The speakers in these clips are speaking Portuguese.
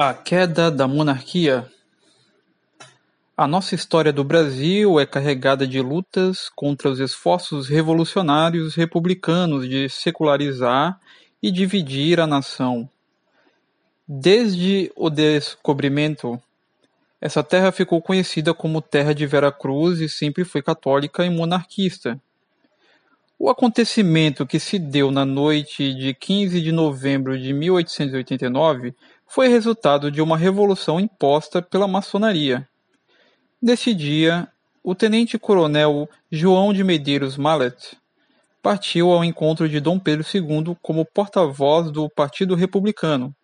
A queda da monarquia A nossa história do Brasil é carregada de lutas contra os esforços revolucionários republicanos de secularizar e dividir a nação. Desde o descobrimento, essa terra ficou conhecida como Terra de Vera Cruz e sempre foi católica e monarquista. O acontecimento que se deu na noite de 15 de novembro de 1889 foi resultado de uma revolução imposta pela maçonaria. Nesse dia, o tenente-coronel João de Medeiros Mallet partiu ao encontro de Dom Pedro II como porta-voz do Partido Republicano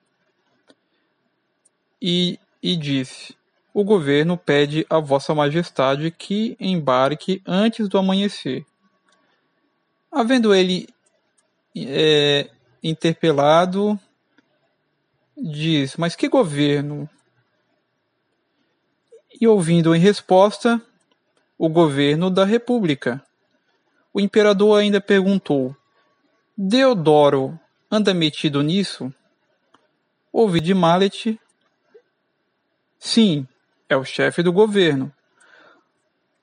e, e disse: O governo pede a Vossa Majestade que embarque antes do amanhecer. Havendo ele é, interpelado, diz: Mas que governo? E ouvindo em resposta, o governo da República. O imperador ainda perguntou: Deodoro anda metido nisso? Ouvi de Mallet: Sim, é o chefe do governo.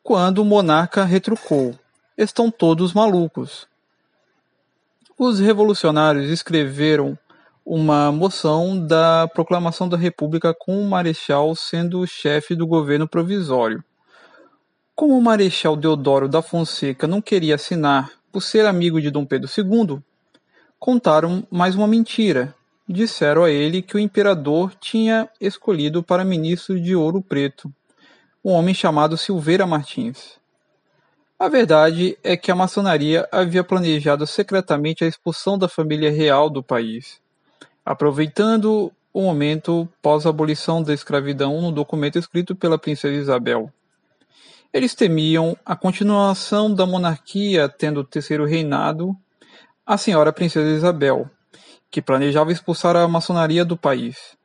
Quando o monarca retrucou: Estão todos malucos. Os revolucionários escreveram uma moção da proclamação da República com o Marechal sendo o chefe do governo provisório. Como o Marechal Deodoro da Fonseca não queria assinar por ser amigo de Dom Pedro II, contaram mais uma mentira. Disseram a ele que o imperador tinha escolhido para ministro de Ouro Preto um homem chamado Silveira Martins. A verdade é que a maçonaria havia planejado secretamente a expulsão da família real do país, aproveitando o momento pós-abolição da escravidão no documento escrito pela princesa Isabel. Eles temiam a continuação da monarquia tendo o terceiro reinado a senhora princesa Isabel, que planejava expulsar a maçonaria do país.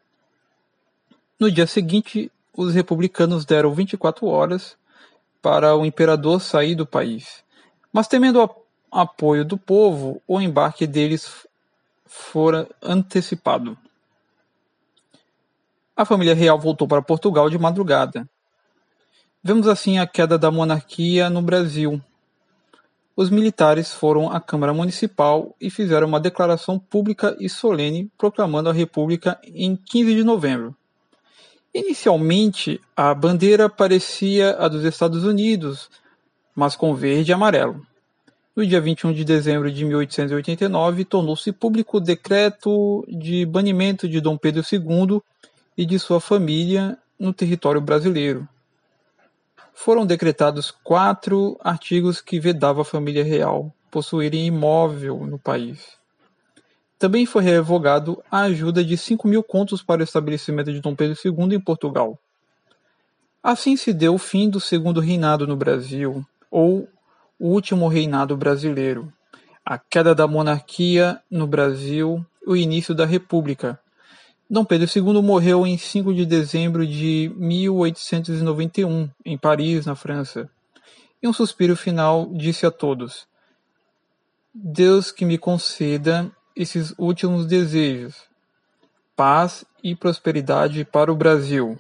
No dia seguinte, os republicanos deram 24 horas para o imperador sair do país. Mas temendo o apoio do povo, o embarque deles fora antecipado. A família real voltou para Portugal de madrugada. Vemos assim a queda da monarquia no Brasil. Os militares foram à Câmara Municipal e fizeram uma declaração pública e solene proclamando a República em 15 de novembro. Inicialmente, a bandeira parecia a dos Estados Unidos, mas com verde e amarelo. No dia 21 de dezembro de 1889, tornou-se público o decreto de banimento de Dom Pedro II e de sua família no território brasileiro. Foram decretados quatro artigos que vedavam a família real possuírem imóvel no país. Também foi revogado a ajuda de cinco mil contos para o estabelecimento de Dom Pedro II em Portugal. Assim se deu o fim do segundo reinado no Brasil, ou o último reinado brasileiro, a queda da monarquia no Brasil, o início da República. Dom Pedro II morreu em 5 de dezembro de 1891, em Paris, na França. E um suspiro final disse a todos: Deus que me conceda esses últimos desejos: paz e prosperidade para o Brasil.